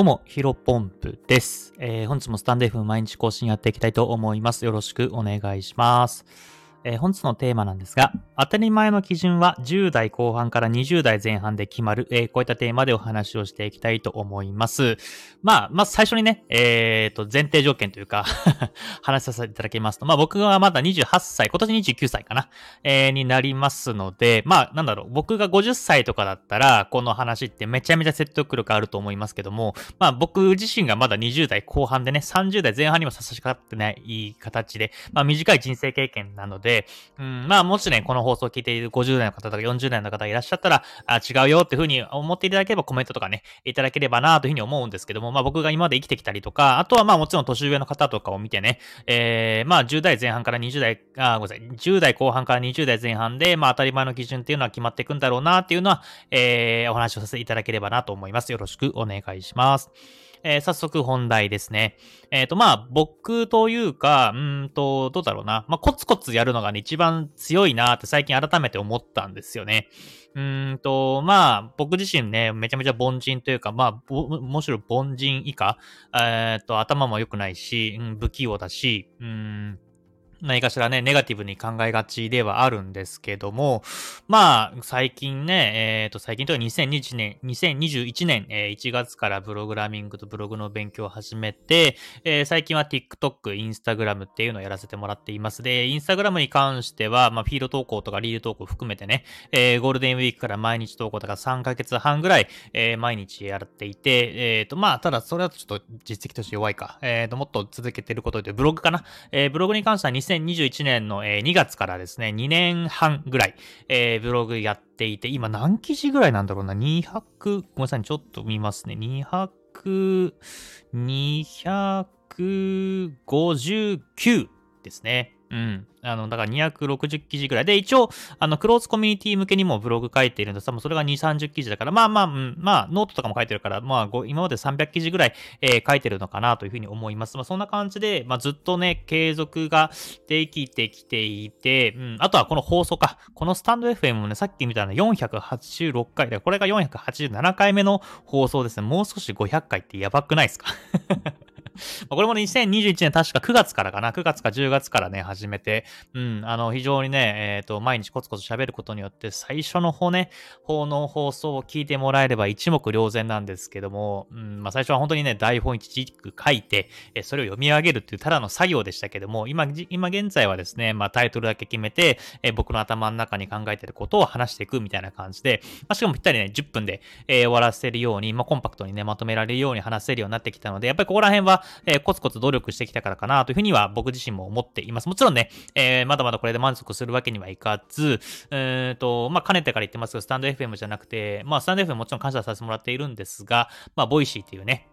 どうも、ヒロポンプです。えー、本日もスタンデーフ毎日更新やっていきたいと思います。よろしくお願いします。えー、本日のテーマなんですが、当たり前の基準は10代後半から20代前半で決まる、えー、こういったテーマでお話をしていきたいと思います。まあ、まず最初にね、えっ、ー、と、前提条件というか 話させていただきますと、まあ僕はまだ28歳、今年29歳かな、えー、になりますので、まあ、なんだろう、僕が50歳とかだったら、この話ってめちゃめちゃ説得力あると思いますけども、まあ僕自身がまだ20代後半でね、30代前半にも差し掛かってない形で、まあ短い人生経験なので、で、うん、まあもしね、この放送を聞いている50代の方とか40代の方がいらっしゃったら、あ違うよっていうふうに思っていただければコメントとかね、いただければなというふうに思うんですけども、まあ僕が今まで生きてきたりとか、あとはまあもちろん年上の方とかを見てね、えー、まあ10代前半から20代、あ、ごめんなさい、10代後半から20代前半で、まあ当たり前の基準っていうのは決まっていくんだろうなっていうのは、えー、お話をさせていただければなと思います。よろしくお願いします。えー、早速本題ですね。えっ、ー、と、まあ、僕というか、うんと、どうだろうな。まあ、コツコツやるのがね、一番強いなって最近改めて思ったんですよね。うんと、まあ、僕自身ね、めちゃめちゃ凡人というか、まあ、むしろ凡人以下、えっ、ー、と、頭も良くないし、うん、不器用だし、うん、何かしらね、ネガティブに考えがちではあるんですけども、まあ、最近ね、えっ、ー、と、最近というか2021年、2021年、えー、1月からプログラミングとブログの勉強を始めて、えー、最近は TikTok、Instagram っていうのをやらせてもらっています。で、Instagram に関しては、まあ、フィード投稿とかリード投稿含めてね、えー、ゴールデンウィークから毎日投稿とか3ヶ月半ぐらい、えー、毎日やっていて、えっ、ー、と、まあ、ただそれはちょっと実績として弱いか。えっ、ー、と、もっと続けてることで、ブログかな。えー、ブログに関しては2021年の2月からですね、2年半ぐらい、えー、ブログやっていて、今何記事ぐらいなんだろうな、200、ごめんなさい、ちょっと見ますね。200、259ですね。うん。あの、だから260記事ぐらい。で、一応、あの、クローズコミュニティ向けにもブログ書いているんです多分それが2、30記事だから、まあまあ、うん、まあ、ノートとかも書いてるから、まあ、今まで300記事ぐらい、えー、書いてるのかなというふうに思います。まあ、そんな感じで、まあ、ずっとね、継続ができてきていて、うん、あとはこの放送か。このスタンド FM もね、さっき見たの486回で、これが487回目の放送ですね。もう少し500回ってやばくないですか？これもね、2021年確か9月からかな、9月か10月からね、始めて、うん、あの、非常にね、えっ、ー、と、毎日コツコツ喋ることによって、最初の方ね、法の放送を聞いてもらえれば一目瞭然なんですけども、うん、まあ最初は本当にね、台本一軸書いて、えそれを読み上げるっていうただの作業でしたけども、今、今現在はですね、まあタイトルだけ決めて、え僕の頭の中に考えてることを話していくみたいな感じで、まあ、しかもぴったりね、10分で、えー、終わらせるように、まあコンパクトにね、まとめられるように話せるようになってきたので、やっぱりここら辺は、えー、コツコツ努力してきたからかなというふうには僕自身も思っています。もちろんね、えー、まだまだこれで満足するわけにはいかず、えっ、ー、と、まあ、かねてから言ってますけど、 stand.fm じゃなくて、まあ、スタンド FM もちろん感謝させてもらっているんですが、まあ、 Voicy っていうね、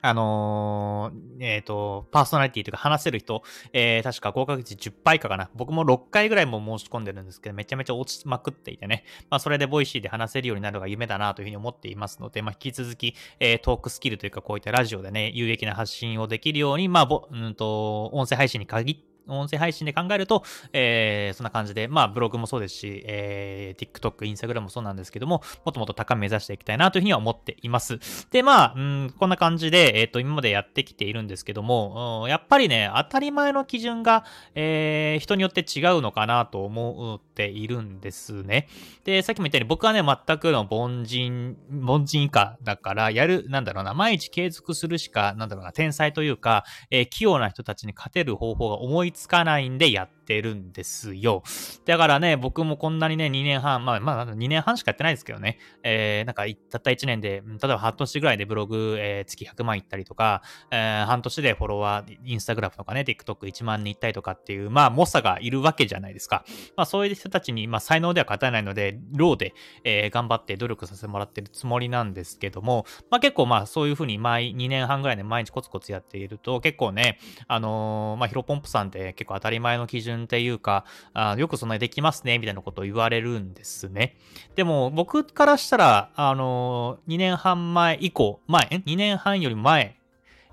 あのー、えっ、ー、と、パーソナリティというか話せる人、えー、確か合格率10倍かかな。僕も6回ぐらいも申し込んでるんですけど、めちゃめちゃ落ちまくっていてね。まあ、それで Voicy で話せるようになるのが夢だなというふうに思っていますので、まあ、引き続き、えー、トークスキルというか、こういったラジオでね、有益な発信をできるように、まあ、ぼ、うんと、音声配信に限っ、音声配信で考えると、えー、そんな感じで、まあ、ブログもそうですし、えー、TikTok、Instagram もそうなんですけども、もっともっと高め目指していきたいなというふうには思っています。で、まあ、うん、こんな感じで、えっ、ー、と、今までやってきているんですけども、うん、やっぱりね、当たり前の基準が、えー、人によって違うのかなと思っているんですね。で、さっきも言ったように僕はね、全くの凡人、凡人以下だから、やる、なんだろうな、毎日継続するしか、なんだろうな、天才というか、えー、器用な人たちに勝てる方法が思いつかないんでやってるんですよ。だからね、僕もこんなにね、2年半、まあ、まあ、2年半しかやってないですけどね、えー、なんか、たった1年で、例えば半年ぐらいでブログ、えー、月100万いったりとか、えー、半年でフォロワー、インスタグラムとかね、TikTok1 万人いったりとかっていう、まあ、猛者がいるわけじゃないですか。まあ、そういう人たちに、まあ、才能では勝てないので、ローで、えー、頑張って努力させてもらってるつもりなんですけども、まあ、結構、まあ、そういうふうに毎2年半ぐらいで毎日コツコツやっていると、結構ね、あのー、まあ、ヒロポンプさんって結構当たり前の基準っていうか、あよくそんなにできますね、みたいなことを言われるんですね。でも、僕からしたら、あのー、2年半前以降、前、2年半より前、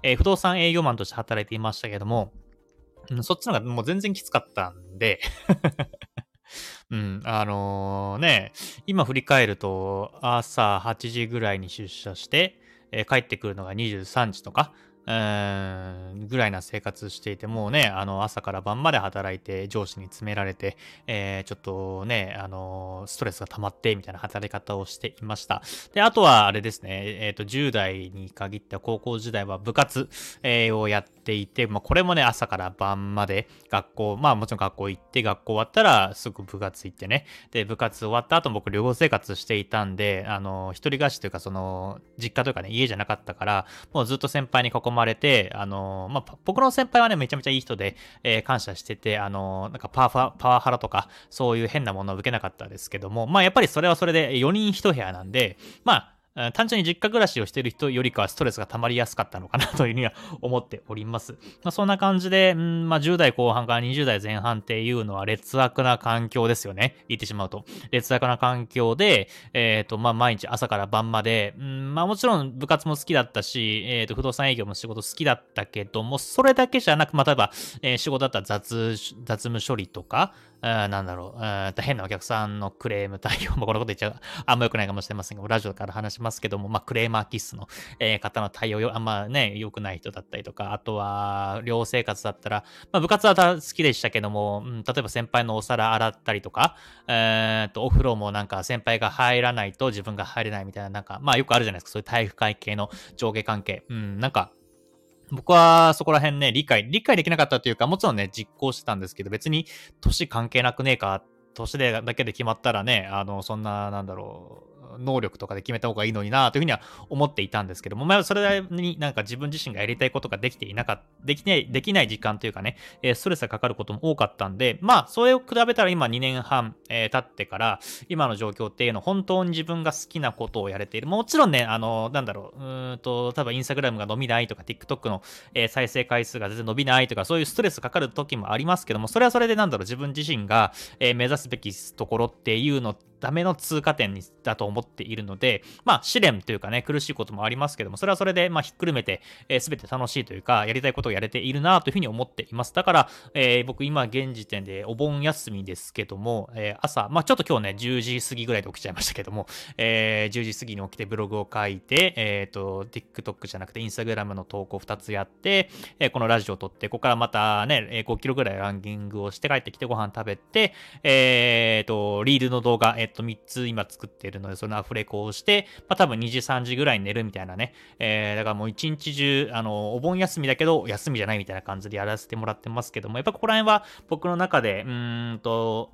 えー、不動産営業マンとして働いていましたけども、うん、そっちの方がもう全然きつかったんで うん、あのー、ね、今振り返ると、朝8時ぐらいに出社して、えー、帰ってくるのが23時とか、うーんぐらいな生活していて、もうね、あの、朝から晩まで働いて、上司に詰められて、えー、ちょっとね、あの、ストレスが溜まって、みたいな働き方をしていました。で、あとは、あれですね、えっ、ー、と、10代に限った高校時代は部活、えー、をやってていて、まあ、これもね、朝から晩まで学校、まあ、もちろん学校行って、学校終わったらすぐ部活行ってね、で、部活終わった後、僕、寮生生活していたんで、あの、一人暮らしというか、その、実家というかね、家じゃなかったから、もうずっと先輩に囲まれて、あの、まあ、僕の先輩はね、めちゃめちゃいい人で、えー、感謝してて、あの、なんかパワパワハラとか、そういう変なものを受けなかったですけども、まあ、やっぱりそれはそれで4人1部屋なんで、まあ、単純に実家暮らしをしている人よりかはストレスが溜まりやすかったのかなというふうには思っております。まあ、そんな感じで、んまあ、10代後半から20代前半っていうのは劣悪な環境ですよね。言ってしまうと。劣悪な環境で、えっ、ー、と、まあ、毎日朝から晩まで、んまあ、もちろん部活も好きだったし、えっ、ー、と、不動産営業も仕事好きだったけども、それだけじゃなく、まあ、例えば、えー、仕事だったら雑、雑務処理とか、なんだろう、変なお客さんのクレーム対応、もこのこと言っちゃう、あんま良くないかもしれませんが、ラジオから話しますけども、ま、クレーマーキスの、え、方の対応よ、あんまね、良くない人だったりとか、あとは、寮生活だったら、ま、部活は好きでしたけども、うん、例えば先輩のお皿洗ったりとか、えー、と、お風呂もなんか先輩が入らないと自分が入れないみたいな、なんか、まあよくあるじゃないですか、そういう体育会系の上下関係。うん、なんか、僕はそこら辺ね、理解、理解できなかったというか、もちろんね、実行してたんですけど、別に年関係なくねえか、年でだけで決まったらね、あの、そんな、なんだろう、能力とかで決めた方がいいのになというふうには思っていたんですけども、まあ、それになんか自分自身がやりたいことができていなかった、できない、できない時間というかね、え、ストレスがかかることも多かったんで、まあ、それを比べたら今2年半、えー、経ってから、今の状況っていうの本当に自分が好きなことをやれている。もちろんね、あの、なんだろう、うんと、多分インスタグラムが伸びないとか、TikTok の、えー、再生回数が全然伸びないとか、そういうストレスかかる時もありますけども、それはそれでなんだろう、自分自身が、えー、目指すべきところっていうのってための通過点にだと思っているので、まあ、試練というかね、苦しいこともありますけども、それはそれで、まあ、ひっくるめて、えー、全て楽しいというか、やりたいことをやれているなというふうに思っています。だから、えー、僕今現時点でお盆休みですけども、えー、朝、まあ、ちょっと今日ね、10時過ぎぐらいで起きちゃいましたけども、えー、10時過ぎに起きてブログを書いて、えっ、ー、と、TikTok じゃなくて Instagram の投稿2つやって、えー、このラジオを撮って、ここからまたね、5キロぐらいランキングをして帰ってきてご飯食べて、えっ、ー、と、リールの動画、え、ー、と、3つ今作っているので、そのアフレコをして、まあ、多分2時、3時ぐらいに寝るみたいなね。えー、だからもう一日中、あの、お盆休みだけど、休みじゃないみたいな感じでやらせてもらってますけども、やっぱここら辺は僕の中で、うーんと、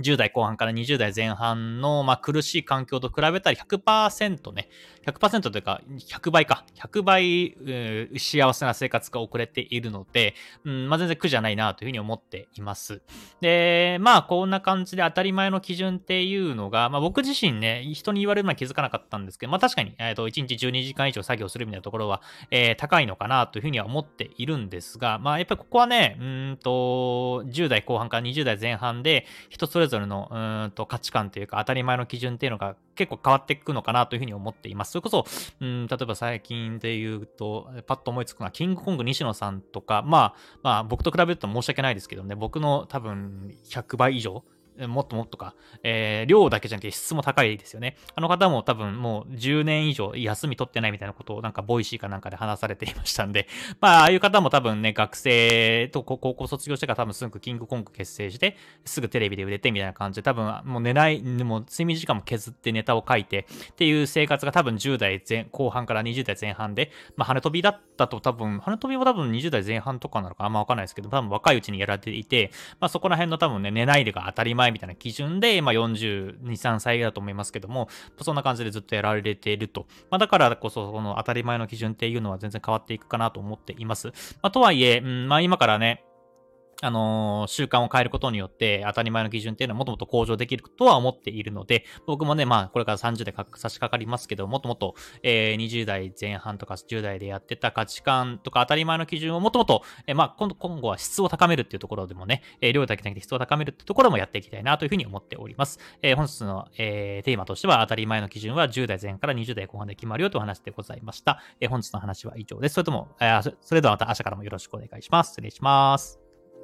10代後半から20代前半の、まあ、苦しい環境と比べたら100%ね、100%というか、100倍か、100倍、幸せな生活が送れているので、うんまあ、全然苦じゃないなというふうに思っています。で、まあ、こんな感じで当たり前の基準っていうのが、まあ、僕自身ね、人に言われるのは気づかなかったんですけど、まあ、確かに、えっ、ー、と、1日12時間以上作業するみたいなところは、えー、高いのかなというふうには思っているんですが、まあ、やっぱりここはね、うんと、10代後半から20代前半で、人それぞれぞれのうんと価値観というか当たり前の基準っていうのが結構変わっていくのかなというふうに思っています。それこそ、うん、例えば最近で言うと、パッと思いつくのは、キングコング西野さんとか、まあ、まあ、僕と比べると申し訳ないですけどね、僕の多分100倍以上、もっともっとか、えー、量だけじゃなくて質も高いですよね。あの方も多分もう10年以上休み取ってないみたいなことをなんか Voicy かなんかで話されていましたんで、まあ、ああいう方も多分ね、学生と高校卒業してから多分すぐキングコング結成して、すぐテレビで売れてみたいな感じで、多分もう寝ない、もう睡眠時間も削ってネタを書いてっていう生活が多分10代前後半から20代前半で、まあ、羽飛びだったと多分、羽飛びも多分20代前半とかなのかあんまわかんないですけど、多分若いうちにやられていて、まあそこら辺の多分ね、寝ないでが当たり前みたいな基準で、まあ、42、3歳だと思いますけども、そんな感じでずっとやられていると。まあ、だからこそ、この当たり前の基準っていうのは全然変わっていくかなと思っています。まあ、とはいえ、うん、まあ、今からね、あの、習慣を変えることによって当たり前の基準っていうのはもっともっと向上できるとは思っているので、僕もね、まあ、これから30代差し掛かりますけど、もっともっと、えー、20代前半とか10代でやってた価値観とか当たり前の基準をもっともっと、えー、まあ、今度、今後は質を高めるっていうところでもね、えー、量だけじゃなくて質を高めるっていうところもやっていきたいなというふうに思っております。えー、本日の、えー、テーマとしては当たり前の基準は10代前から20代後半で決まるよという話でございました。えー、本日の話は以上です。それとも、えー、それではまた明日からもよろしくお願いします。失礼します。